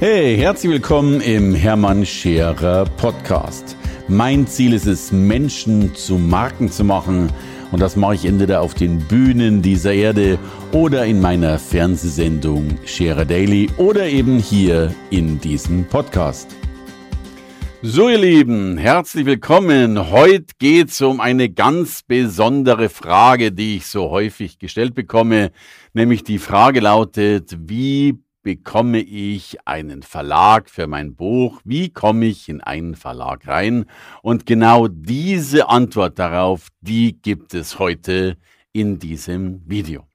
Hey, herzlich willkommen im Hermann Scherer Podcast. Mein Ziel ist es, Menschen zu Marken zu machen. Und das mache ich entweder auf den Bühnen dieser Erde oder in meiner Fernsehsendung Scherer Daily oder eben hier in diesem Podcast. So ihr Lieben, herzlich willkommen. Heute geht es um eine ganz besondere Frage, die ich so häufig gestellt bekomme, nämlich die Frage lautet, wie bekomme ich einen Verlag für mein Buch? Wie komme ich in einen Verlag rein? Und genau diese Antwort darauf, die gibt es heute in diesem Video.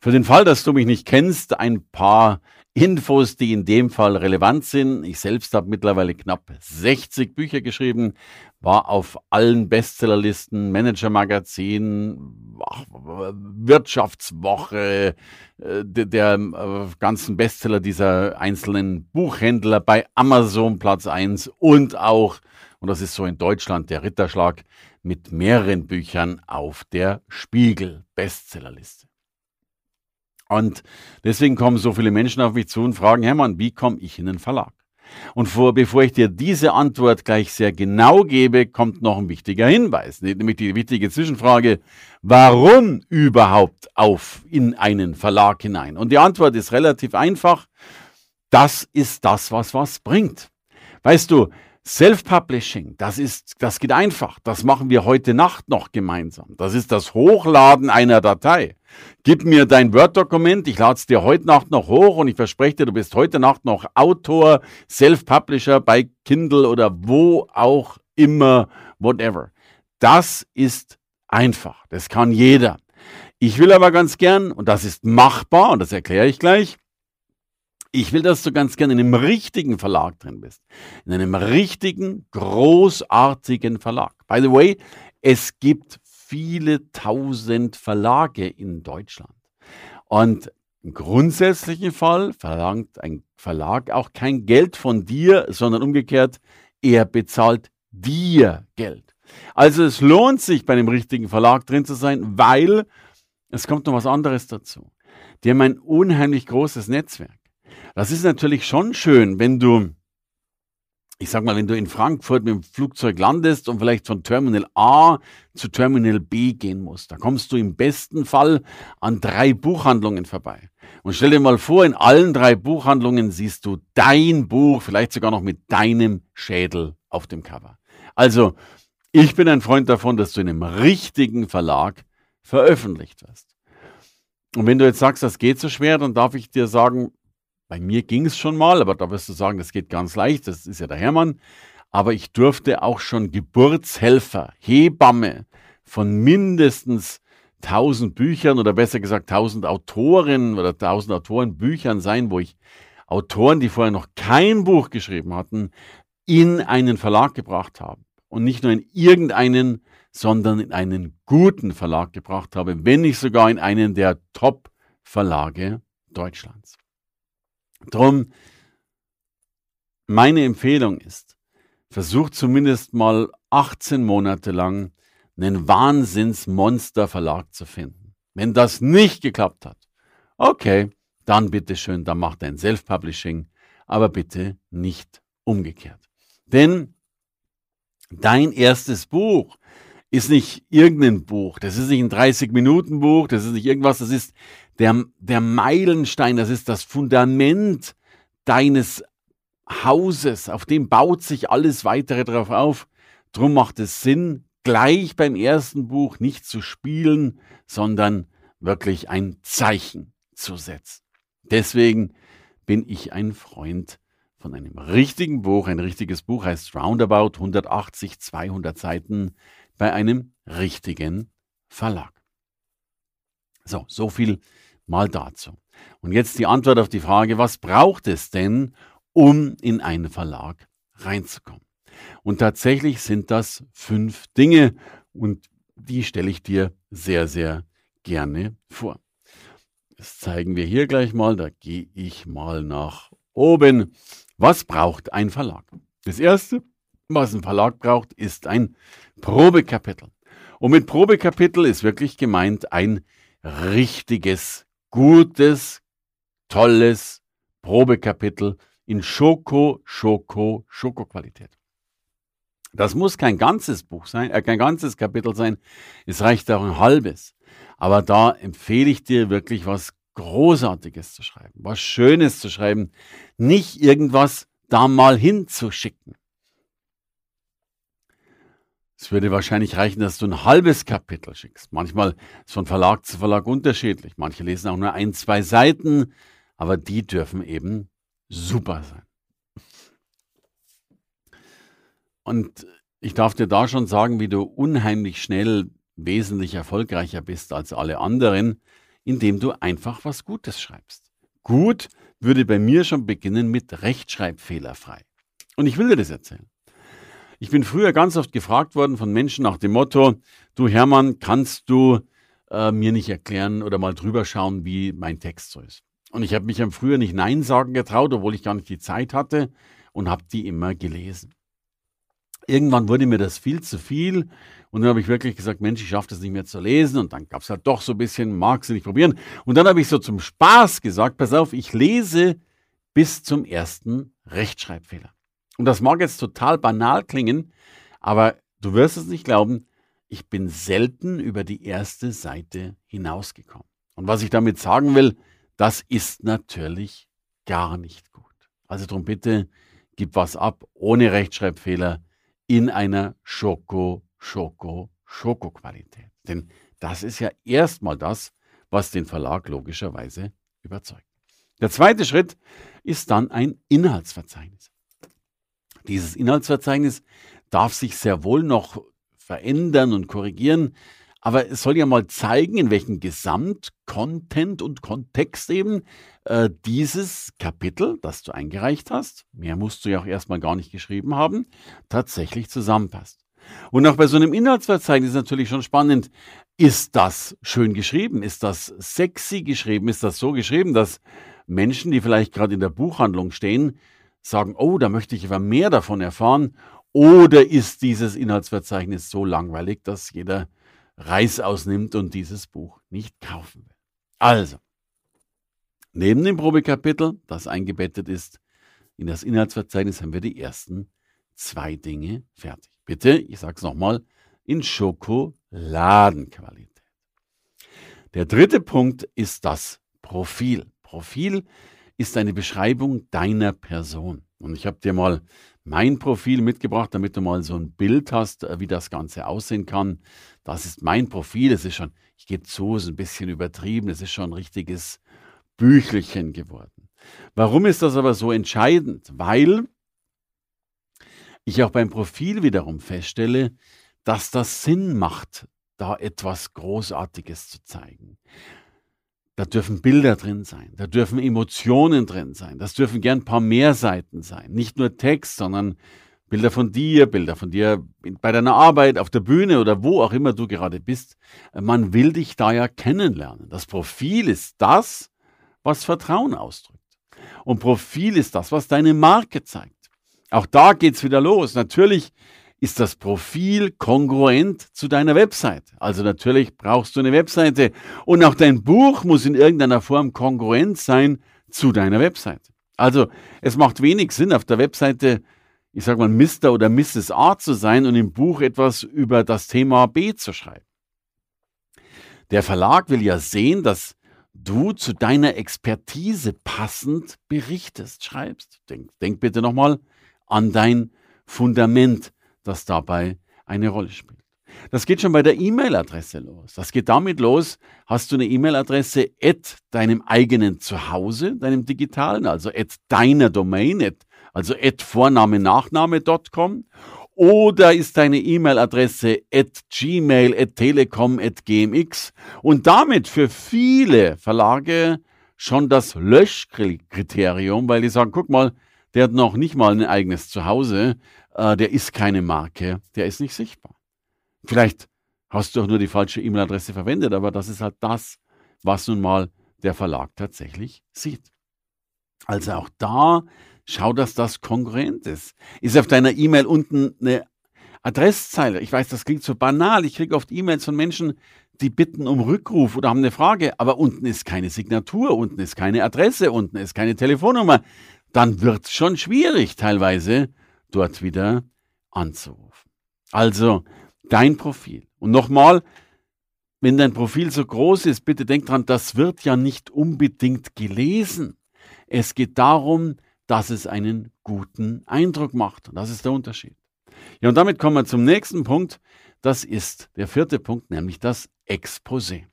Für den Fall, dass du mich nicht kennst, ein paar Infos, die in dem Fall relevant sind. Ich selbst habe mittlerweile knapp 60 Bücher geschrieben, war auf allen Bestsellerlisten, Manager-Magazin, Wirtschaftswoche, äh, der, äh, ganzen Bestseller dieser einzelnen Buchhändler bei Amazon Platz 1 und auch, und das ist so in Deutschland der Ritterschlag, mit mehreren Büchern auf der Spiegel Bestsellerliste. Und deswegen kommen so viele Menschen auf mich zu und fragen, Hermann, wie komme ich in den Verlag? Und vor, bevor ich dir diese Antwort gleich sehr genau gebe, kommt noch ein wichtiger Hinweis, nämlich die wichtige Zwischenfrage, warum überhaupt auf in einen Verlag hinein? Und die Antwort ist relativ einfach. Das ist das, was was bringt. Weißt du, Self-Publishing, das ist, das geht einfach. Das machen wir heute Nacht noch gemeinsam. Das ist das Hochladen einer Datei. Gib mir dein Word-Dokument, ich lade es dir heute Nacht noch hoch und ich verspreche dir, du bist heute Nacht noch Autor, Self-Publisher bei Kindle oder wo auch immer, whatever. Das ist einfach. Das kann jeder. Ich will aber ganz gern, und das ist machbar, und das erkläre ich gleich, ich will, dass du ganz gerne in einem richtigen Verlag drin bist. In einem richtigen, großartigen Verlag. By the way, es gibt viele tausend Verlage in Deutschland. Und im grundsätzlichen Fall verlangt ein Verlag auch kein Geld von dir, sondern umgekehrt, er bezahlt dir Geld. Also es lohnt sich, bei einem richtigen Verlag drin zu sein, weil es kommt noch was anderes dazu. Die haben ein unheimlich großes Netzwerk. Das ist natürlich schon schön, wenn du, ich sag mal, wenn du in Frankfurt mit dem Flugzeug landest und vielleicht von Terminal A zu Terminal B gehen musst. Da kommst du im besten Fall an drei Buchhandlungen vorbei. Und stell dir mal vor, in allen drei Buchhandlungen siehst du dein Buch, vielleicht sogar noch mit deinem Schädel auf dem Cover. Also, ich bin ein Freund davon, dass du in einem richtigen Verlag veröffentlicht wirst. Und wenn du jetzt sagst, das geht so schwer, dann darf ich dir sagen, bei mir ging es schon mal, aber da wirst du sagen, das geht ganz leicht, das ist ja der Hermann. Aber ich durfte auch schon Geburtshelfer, Hebamme von mindestens 1000 Büchern oder besser gesagt 1000 Autoren oder 1000 Autoren Büchern sein, wo ich Autoren, die vorher noch kein Buch geschrieben hatten, in einen Verlag gebracht habe. Und nicht nur in irgendeinen, sondern in einen guten Verlag gebracht habe, wenn nicht sogar in einen der Top-Verlage Deutschlands. Drum, meine Empfehlung ist, versucht zumindest mal 18 Monate lang einen Wahnsinnsmonster-Verlag zu finden. Wenn das nicht geklappt hat, okay, dann bitteschön, dann macht ein Self-Publishing, aber bitte nicht umgekehrt. Denn dein erstes Buch ist nicht irgendein Buch, das ist nicht ein 30-Minuten-Buch, das ist nicht irgendwas, das ist der, der Meilenstein, das ist das Fundament deines Hauses, auf dem baut sich alles weitere drauf auf. Drum macht es Sinn, gleich beim ersten Buch nicht zu spielen, sondern wirklich ein Zeichen zu setzen. Deswegen bin ich ein Freund von einem richtigen Buch. Ein richtiges Buch heißt Roundabout 180, 200 Seiten bei einem richtigen Verlag. So, so viel mal dazu. Und jetzt die Antwort auf die Frage, was braucht es denn, um in einen Verlag reinzukommen? Und tatsächlich sind das fünf Dinge und die stelle ich dir sehr, sehr gerne vor. Das zeigen wir hier gleich mal. Da gehe ich mal nach oben. Was braucht ein Verlag? Das erste, was ein Verlag braucht, ist ein Probekapitel. Und mit Probekapitel ist wirklich gemeint ein richtiges, gutes, tolles Probekapitel in Schoko, Schoko, Schoko-Qualität. Das muss kein ganzes Buch sein, äh, kein ganzes Kapitel sein. Es reicht auch ein halbes. Aber da empfehle ich dir wirklich was Großartiges zu schreiben, was Schönes zu schreiben, nicht irgendwas da mal hinzuschicken. Es würde wahrscheinlich reichen, dass du ein halbes Kapitel schickst. Manchmal ist von Verlag zu Verlag unterschiedlich. Manche lesen auch nur ein, zwei Seiten, aber die dürfen eben super sein. Und ich darf dir da schon sagen, wie du unheimlich schnell wesentlich erfolgreicher bist als alle anderen, indem du einfach was Gutes schreibst. Gut würde bei mir schon beginnen mit rechtschreibfehlerfrei. Und ich will dir das erzählen. Ich bin früher ganz oft gefragt worden von Menschen nach dem Motto, du Hermann, kannst du äh, mir nicht erklären oder mal drüber schauen, wie mein Text so ist. Und ich habe mich am früher nicht Nein sagen getraut, obwohl ich gar nicht die Zeit hatte und habe die immer gelesen. Irgendwann wurde mir das viel zu viel und dann habe ich wirklich gesagt, Mensch, ich schaffe das nicht mehr zu lesen und dann gab es halt doch so ein bisschen, magst du nicht probieren. Und dann habe ich so zum Spaß gesagt, pass auf, ich lese bis zum ersten Rechtschreibfehler. Und das mag jetzt total banal klingen, aber du wirst es nicht glauben, ich bin selten über die erste Seite hinausgekommen. Und was ich damit sagen will, das ist natürlich gar nicht gut. Also darum bitte, gib was ab ohne Rechtschreibfehler in einer Schoko, Schoko, Schoko-Qualität. Denn das ist ja erstmal das, was den Verlag logischerweise überzeugt. Der zweite Schritt ist dann ein Inhaltsverzeichnis. Dieses Inhaltsverzeichnis darf sich sehr wohl noch verändern und korrigieren, aber es soll ja mal zeigen, in welchem Gesamtcontent und Kontext eben äh, dieses Kapitel, das du eingereicht hast, mehr musst du ja auch erstmal gar nicht geschrieben haben, tatsächlich zusammenpasst. Und auch bei so einem Inhaltsverzeichnis ist natürlich schon spannend, ist das schön geschrieben? Ist das sexy geschrieben? Ist das so geschrieben, dass Menschen, die vielleicht gerade in der Buchhandlung stehen, sagen, oh, da möchte ich aber mehr davon erfahren? Oder ist dieses Inhaltsverzeichnis so langweilig, dass jeder Reis ausnimmt und dieses Buch nicht kaufen will. Also, neben dem Probekapitel, das eingebettet ist in das Inhaltsverzeichnis, haben wir die ersten zwei Dinge fertig. Bitte, ich sage es nochmal, in Schokoladenqualität. Der dritte Punkt ist das Profil. Profil ist eine Beschreibung deiner Person. Und ich habe dir mal mein Profil mitgebracht, damit du mal so ein Bild hast, äh, wie das Ganze aussehen kann. Das ist mein Profil. Es ist schon, ich gebe zu, es ist ein bisschen übertrieben. Es ist schon ein richtiges Büchelchen geworden. Warum ist das aber so entscheidend? Weil ich auch beim Profil wiederum feststelle, dass das Sinn macht, da etwas Großartiges zu zeigen. Da dürfen Bilder drin sein, da dürfen Emotionen drin sein, das dürfen gern ein paar mehr Seiten sein. Nicht nur Text, sondern Bilder von dir, Bilder von dir bei deiner Arbeit, auf der Bühne oder wo auch immer du gerade bist. Man will dich da ja kennenlernen. Das Profil ist das, was Vertrauen ausdrückt. Und Profil ist das, was deine Marke zeigt. Auch da geht's wieder los. Natürlich ist das Profil kongruent zu deiner Website. Also natürlich brauchst du eine Webseite und auch dein Buch muss in irgendeiner Form kongruent sein zu deiner Website. Also es macht wenig Sinn, auf der Webseite, ich sage mal, Mr. oder Mrs. A zu sein und im Buch etwas über das Thema B zu schreiben. Der Verlag will ja sehen, dass du zu deiner Expertise passend berichtest, schreibst. Denk, denk bitte nochmal an dein Fundament das dabei eine Rolle spielt. Das geht schon bei der E-Mail-Adresse los. Das geht damit los, hast du eine E-Mail-Adresse at deinem eigenen Zuhause, deinem digitalen, also at deiner Domain, at, also at Vorname, Nachname.com oder ist deine E-Mail-Adresse at gmail, at telekom, at gmx und damit für viele Verlage schon das Löschkriterium, weil die sagen, guck mal, der hat noch nicht mal ein eigenes Zuhause, äh, der ist keine Marke, der ist nicht sichtbar. Vielleicht hast du auch nur die falsche E-Mail-Adresse verwendet, aber das ist halt das, was nun mal der Verlag tatsächlich sieht. Also auch da schau, dass das kongruent ist. Ist auf deiner E-Mail unten eine Adresszeile? Ich weiß, das klingt so banal. Ich kriege oft E-Mails von Menschen, die bitten um Rückruf oder haben eine Frage, aber unten ist keine Signatur, unten ist keine Adresse, unten ist keine Telefonnummer. dann wird es schon schwierig, teilweise dort wieder anzurufen. Also dein Profil. Und nochmal, wenn dein Profil so groß ist, bitte denk dran, das wird ja nicht unbedingt gelesen. Es geht darum, dass es einen guten Eindruck macht. Und das ist der Unterschied. Ja, und damit kommen wir zum nächsten Punkt. Das ist der vierte Punkt, nämlich das Exposé.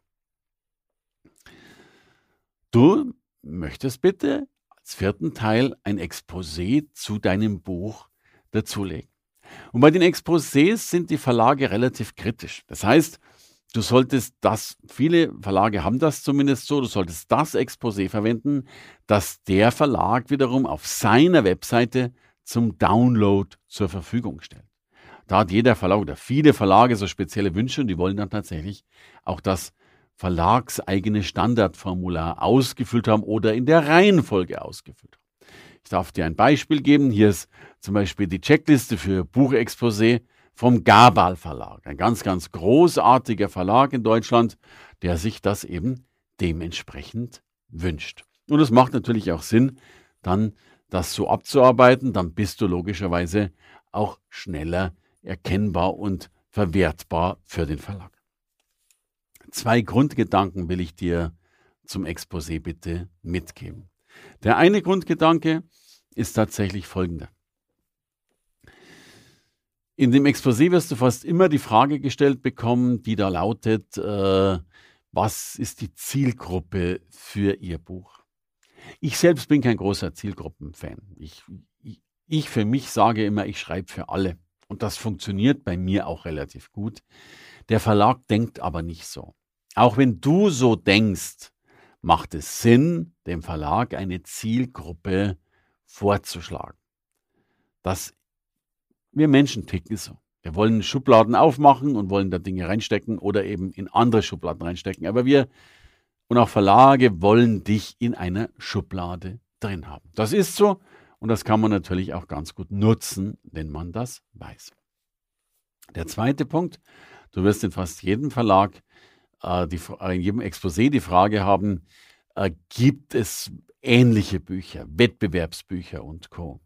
Du möchtest bitte als vierten Teil ein Exposé zu deinem Buch dazulegen. Und bei den Exposés sind die Verlage relativ kritisch. Das heißt, du solltest das, viele Verlage haben das zumindest so, du solltest das Exposé verwenden, das der Verlag wiederum auf seiner Webseite zum Download zur Verfügung stellt. Da hat jeder Verlag oder viele Verlage so spezielle Wünsche und die wollen dann tatsächlich auch das verlagseigene Standardformular ausgefüllt haben oder in der Reihenfolge ausgefüllt haben. Ich darf dir ein Beispiel geben. Hier ist zum Beispiel die Checkliste für Buchexposé vom Gabal Verlag. Ein ganz, ganz großartiger Verlag in Deutschland, der sich das eben dementsprechend wünscht. Und es macht natürlich auch Sinn, dann das so abzuarbeiten. Dann bist du logischerweise auch schneller erkennbar und verwertbar für den Verlag. Zwei Grundgedanken will ich dir zum Exposé bitte mitgeben. Der eine Grundgedanke ist tatsächlich folgender. In dem Exposé wirst du fast immer die Frage gestellt bekommen, die da lautet, äh, was ist die Zielgruppe für Ihr Buch? Ich selbst bin kein großer Zielgruppenfan. Ich, ich, ich für mich sage immer, ich schreibe für alle. Und das funktioniert bei mir auch relativ gut. Der Verlag denkt aber nicht so. Auch wenn du so denkst, macht es Sinn, dem Verlag eine Zielgruppe vorzuschlagen. Das wir Menschen ticken so. Wir wollen Schubladen aufmachen und wollen da Dinge reinstecken oder eben in andere Schubladen reinstecken. Aber wir und auch Verlage wollen dich in einer Schublade drin haben. Das ist so und das kann man natürlich auch ganz gut nutzen, wenn man das weiß. Der zweite Punkt, du wirst in fast jedem Verlag, die, äh, in jedem Exposé die Frage haben, äh, gibt es ähnliche Bücher, Wettbewerbsbücher und Co.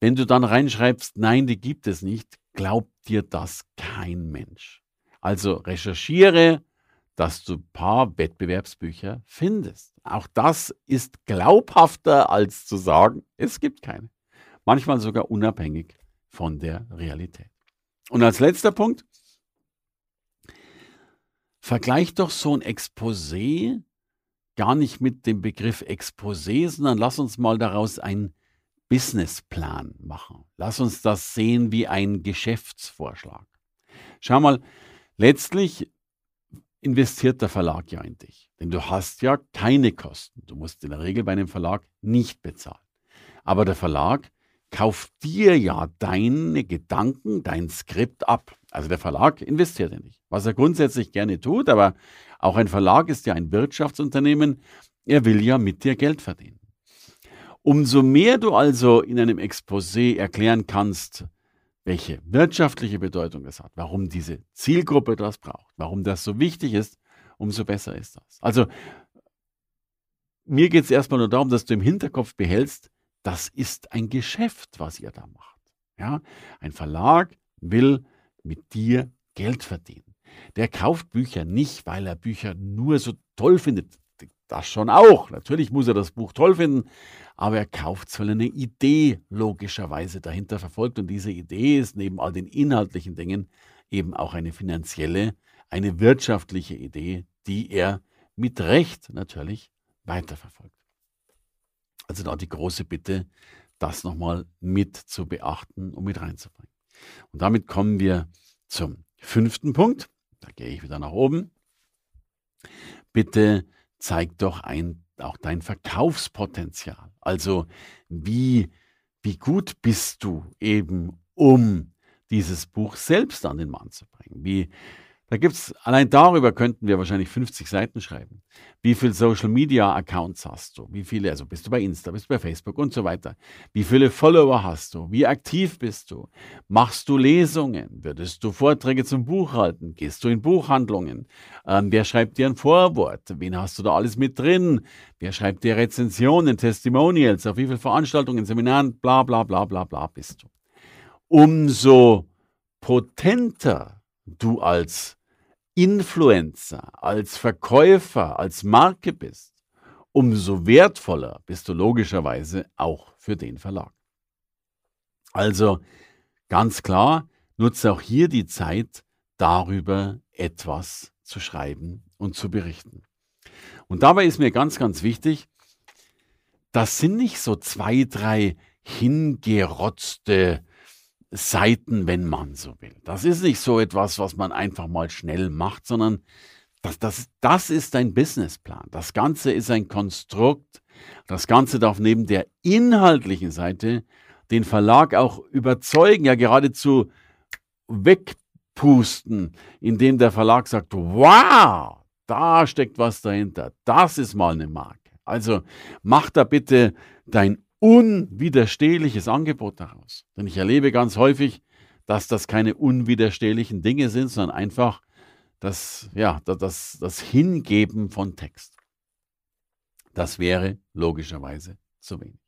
Wenn du dann reinschreibst, nein, die gibt es nicht, glaubt dir das kein Mensch. Also recherchiere, dass du ein paar Wettbewerbsbücher findest. Auch das ist glaubhafter als zu sagen, es gibt keine. Manchmal sogar unabhängig von der Realität. Und als letzter Punkt, vergleich doch so ein Exposé gar nicht mit dem Begriff Exposé, sondern lass uns mal daraus ein Businessplan machen. Lass uns das sehen wie ein Geschäftsvorschlag. Schau mal, letztlich investiert der Verlag ja in dich. Denn du hast ja keine Kosten. Du musst in der Regel bei einem Verlag nicht bezahlen. Aber der Verlag kauft dir ja deine Gedanken, dein Skript ab. Also der Verlag investiert in dich. Was er grundsätzlich gerne tut, aber auch ein Verlag ist ja ein Wirtschaftsunternehmen. Er will ja mit dir Geld verdienen. Umso mehr du also in einem Exposé erklären kannst, welche wirtschaftliche Bedeutung das hat, warum diese Zielgruppe das braucht, warum das so wichtig ist, umso besser ist das. Also mir geht es erstmal nur darum, dass du im Hinterkopf behältst, das ist ein Geschäft, was ihr da macht. Ja? Ein Verlag will mit dir Geld verdienen. Der kauft Bücher nicht, weil er Bücher nur so toll findet. Das schon auch. Natürlich muss er das Buch toll finden, aber er kauft es, weil er eine Idee logischerweise dahinter verfolgt. Und diese Idee ist neben all den inhaltlichen Dingen eben auch eine finanzielle, eine wirtschaftliche Idee, die er mit Recht natürlich weiterverfolgt. Also da die große Bitte, das nochmal mit zu beachten und mit reinzubringen. Und damit kommen wir zum fünften Punkt. Da gehe ich wieder nach oben. Bitte zeigt doch ein, auch dein Verkaufspotenzial. Also wie, wie gut bist du eben, um dieses Buch selbst an den Mann zu bringen? Wie Da gibt's, allein darüber könnten wir wahrscheinlich 50 Seiten schreiben. Wie viele Social Media Accounts hast du? Wie viele, also bist du bei Insta, bist du bei Facebook und so weiter? Wie viele Follower hast du? Wie aktiv bist du? Machst du Lesungen? Würdest du Vorträge zum Buch halten? Gehst du in Buchhandlungen? Ähm, wer schreibt dir ein Vorwort? Wen hast du da alles mit drin? Wer schreibt dir Rezensionen, Testimonials? Auf wie viele Veranstaltungen, Seminaren, bla, bla, bla, bla, bla bist du? Umso potenter du als Influencer, als Verkäufer, als Marke bist, umso wertvoller bist du logischerweise auch für den Verlag. Also ganz klar, nutze auch hier die Zeit, darüber etwas zu schreiben und zu berichten. Und dabei ist mir ganz, ganz wichtig, das sind nicht so zwei, drei hingerotzte Seiten, wenn man so will. Das ist nicht so etwas, was man einfach mal schnell macht, sondern das, das, das ist ein Businessplan. Das Ganze ist ein Konstrukt. Das Ganze darf neben der inhaltlichen Seite den Verlag auch überzeugen, ja geradezu wegpusten, indem der Verlag sagt, wow, da steckt was dahinter. Das ist mal eine Marke. Also mach da bitte dein unwiderstehliches Angebot daraus. Denn ich erlebe ganz häufig, dass das keine unwiderstehlichen Dinge sind, sondern einfach das, ja, das, das Hingeben von Text. Das wäre logischerweise zu wenig.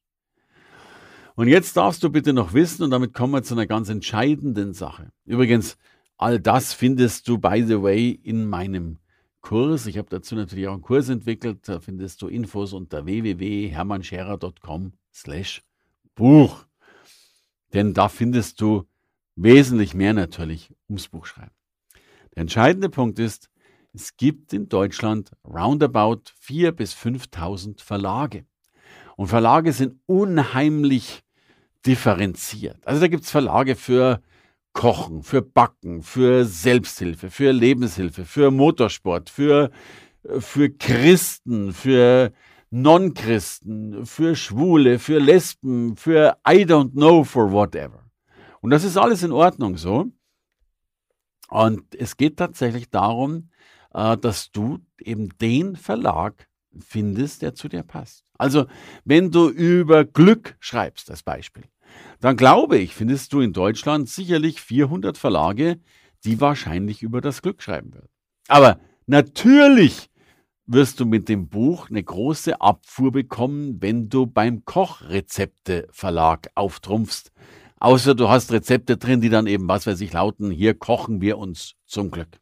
Und jetzt darfst du bitte noch wissen, und damit kommen wir zu einer ganz entscheidenden Sache. Übrigens, all das findest du, by the way, in meinem Kurs. Ich habe dazu natürlich auch einen Kurs entwickelt. Da findest du Infos unter www.hermannscherer.com slash Buch. Denn da findest du wesentlich mehr natürlich ums Buch schreiben. Der entscheidende Punkt ist, es gibt in Deutschland roundabout 4.000 bis 5.000 Verlage. Und Verlage sind unheimlich differenziert. Also da gibt es Verlage für Kochen, für Backen, für Selbsthilfe, für Lebenshilfe, für Motorsport, für, für Christen, für Non-Christen, für Schwule, für Lesben, für I don't know, for whatever. Und das ist alles in Ordnung so. Und es geht tatsächlich darum, äh, dass du eben den Verlag findest, der zu dir passt. Also, wenn du über Glück schreibst, als Beispiel, dann glaube ich, findest du in Deutschland sicherlich 400 Verlage, die wahrscheinlich über das Glück schreiben würden. Aber natürlich wirst du mit dem Buch eine große Abfuhr bekommen, wenn du beim Kochrezepte-Verlag auftrumpfst. Außer du hast Rezepte drin, die dann eben, was weiß ich, lauten, hier kochen wir uns zum Glück.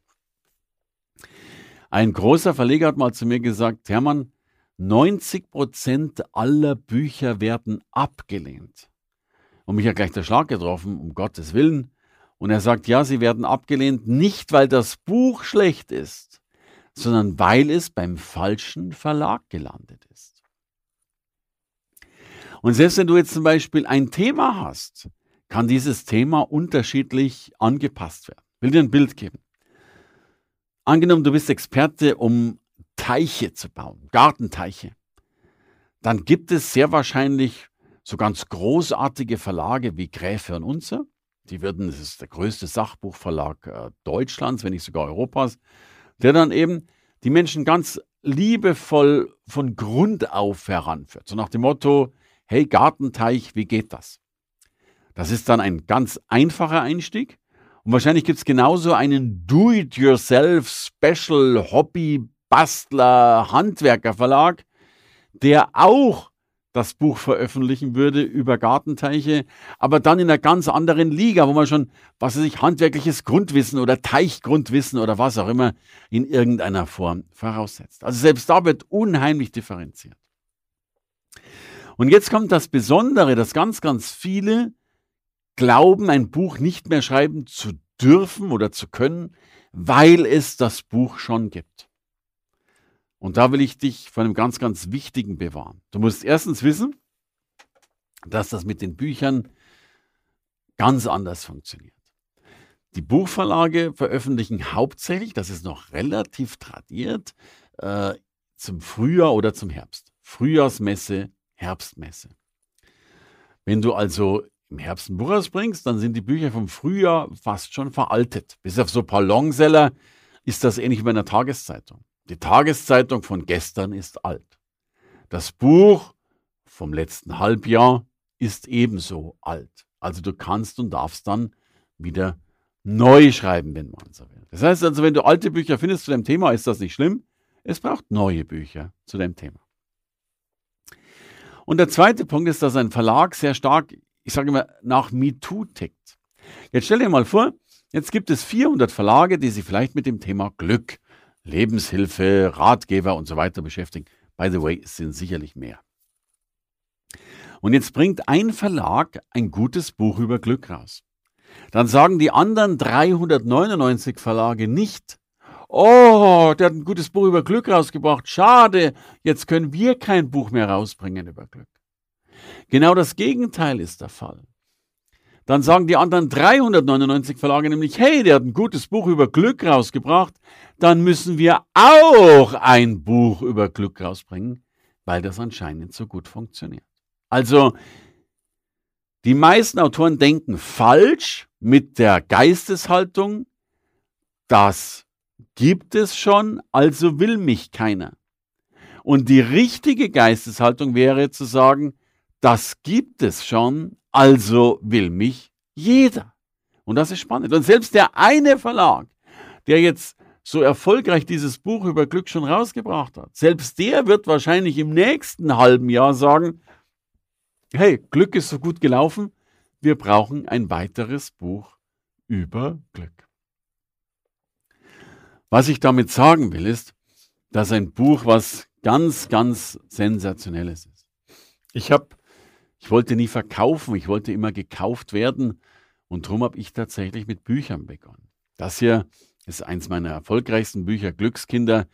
Ein großer Verleger hat mal zu mir gesagt, Hermann, 90 Prozent aller Bücher werden abgelehnt. Und mich hat gleich der Schlag getroffen, um Gottes Willen. Und er sagt, ja, sie werden abgelehnt, nicht weil das Buch schlecht ist, sondern weil es beim falschen Verlag gelandet ist. Und selbst wenn du jetzt zum Beispiel ein Thema hast, kann dieses Thema unterschiedlich angepasst werden. Ich will dir ein Bild geben. Angenommen, du bist Experte, um Teiche zu bauen, Gartenteiche. Dann gibt es sehr wahrscheinlich so ganz großartige Verlage wie Gräfe und Unzer. Die würden, das ist der größte Sachbuchverlag äh, Deutschlands, wenn nicht sogar Europas, der dann eben die Menschen ganz liebevoll von Grund auf heranführt. So nach dem Motto, hey Gartenteich, wie geht das? Das ist dann ein ganz einfacher Einstieg. Und wahrscheinlich gibt es genauso einen Do-it-yourself Special Hobby Bastler Handwerker Verlag, der auch das Buch veröffentlichen würde über Gartenteiche, aber dann in einer ganz anderen Liga, wo man schon, was weiß ich, handwerkliches Grundwissen oder Teichgrundwissen oder was auch immer in irgendeiner Form voraussetzt. Also selbst da wird unheimlich differenziert. Und jetzt kommt das Besondere, dass ganz, ganz viele glauben, ein Buch nicht mehr schreiben zu dürfen oder zu können, weil es das Buch schon gibt. Und da will ich dich vor einem ganz, ganz wichtigen bewahren. Du musst erstens wissen, dass das mit den Büchern ganz anders funktioniert. Die Buchverlage veröffentlichen hauptsächlich, das ist noch relativ tradiert, äh, zum Frühjahr oder zum Herbst. Frühjahrsmesse, Herbstmesse. Wenn du also im Herbst ein Buch rausbringst, dann sind die Bücher vom Frühjahr fast schon veraltet. Bis auf so ein paar Longseller ist das ähnlich wie bei einer Tageszeitung. Die Tageszeitung von gestern ist alt. Das Buch vom letzten Halbjahr ist ebenso alt. Also du kannst und darfst dann wieder neu schreiben, wenn man so will. Das heißt also, wenn du alte Bücher findest zu dem Thema, ist das nicht schlimm. Es braucht neue Bücher zu dem Thema. Und der zweite Punkt ist, dass ein Verlag sehr stark, ich sage immer, nach MeToo tickt. Jetzt stell dir mal vor, jetzt gibt es 400 Verlage, die sich vielleicht mit dem Thema Glück, Lebenshilfe, Ratgeber und so weiter beschäftigen. By the way, es sind sicherlich mehr. Und jetzt bringt ein Verlag ein gutes Buch über Glück raus. Dann sagen die anderen 399 Verlage nicht, Oh, der hat ein gutes Buch über Glück rausgebracht. Schade, jetzt können wir kein Buch mehr rausbringen über Glück. Genau das Gegenteil ist der Fall. Dann sagen die anderen 399 Verlage nämlich, hey, der hat ein gutes Buch über Glück rausgebracht, dann müssen wir auch ein Buch über Glück rausbringen, weil das anscheinend so gut funktioniert. Also, die meisten Autoren denken falsch mit der Geisteshaltung, dass gibt es schon, also will mich keiner. Und die richtige Geisteshaltung wäre zu sagen, das gibt es schon, also will mich jeder. Und das ist spannend. Und selbst der eine Verlag, der jetzt so erfolgreich dieses Buch über Glück schon rausgebracht hat, selbst der wird wahrscheinlich im nächsten halben Jahr sagen, hey, Glück ist so gut gelaufen, wir brauchen ein weiteres Buch über Glück. Was ich damit sagen will, ist, dass ein Buch was ganz, ganz Sensationelles ist. Ich habe, ich wollte nie verkaufen, ich wollte immer gekauft werden und darum habe ich tatsächlich mit Büchern begonnen. Das hier ist eins meiner erfolgreichsten Bücher, Glückskinder,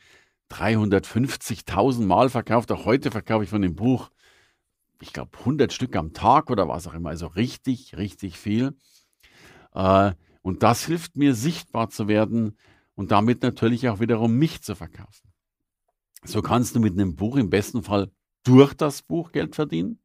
350.000 Mal verkauft. Auch heute verkaufe ich von dem Buch, ich glaube, 100 Stück am Tag oder was auch immer. Also richtig, richtig viel. Äh, und das hilft mir, sichtbar zu werden und damit natürlich auch wiederum mich zu verkaufen. So kannst du mit einem Buch im besten Fall durch das Buch Geld verdienen.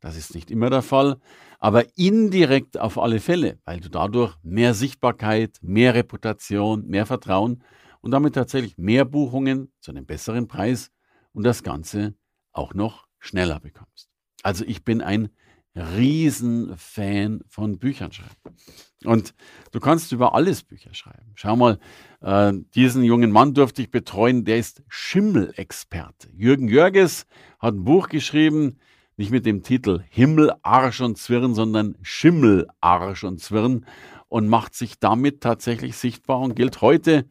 Das ist nicht immer der Fall, aber indirekt auf alle Fälle, weil du dadurch mehr Sichtbarkeit, mehr Reputation, mehr Vertrauen und damit tatsächlich mehr Buchungen zu einem besseren Preis und das Ganze auch noch schneller bekommst. Also ich bin ein Riesenfan von Büchern schreiben. Und du kannst über alles Bücher schreiben. Schau mal, äh, diesen jungen Mann durfte ich betreuen, der ist Schimmelexperte. Jürgen Jörges hat ein Buch geschrieben, nicht mit dem Titel Himmel, Arsch und Zwirn, sondern Schimmel, Arsch und Zwirn und macht sich damit tatsächlich sichtbar und gilt heute,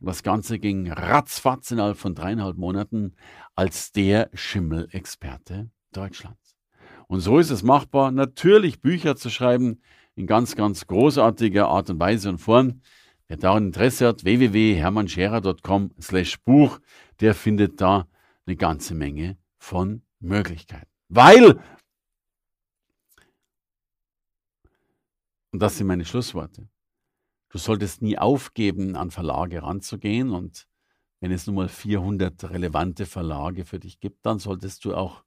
das Ganze ging ratzfatz innerhalb von dreieinhalb Monaten, als der Schimmelexperte Deutschlands. Und so ist es machbar, natürlich Bücher zu schreiben in ganz, ganz großartiger Art und Weise und Form. Wer daran Interesse hat, www.hermannscherer.com slash Buch, der findet da eine ganze Menge von Möglichkeiten. Weil, und das sind meine Schlussworte, du solltest nie aufgeben, an Verlage ranzugehen und wenn es nun mal 400 relevante Verlage für dich gibt, dann solltest du auch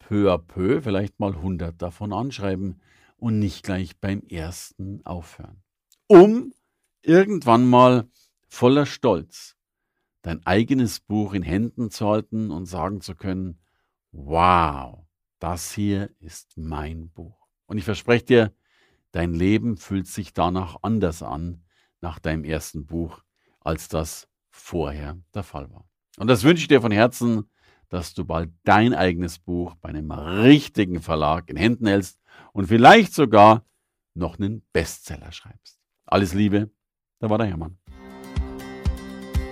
peu à peu vielleicht mal 100 davon anschreiben und nicht gleich beim ersten aufhören. Um irgendwann mal voller Stolz dein eigenes Buch in Händen zu halten und sagen zu können, wow, das hier ist mein Buch. Und ich verspreche dir, dein Leben fühlt sich danach anders an, nach deinem ersten Buch, als das vorher der Fall war. Und das wünsche ich dir von Herzen dass du bald dein eigenes Buch bei einem richtigen Verlag in Händen hältst und vielleicht sogar noch einen Bestseller schreibst. Alles Liebe, da war der Hermann.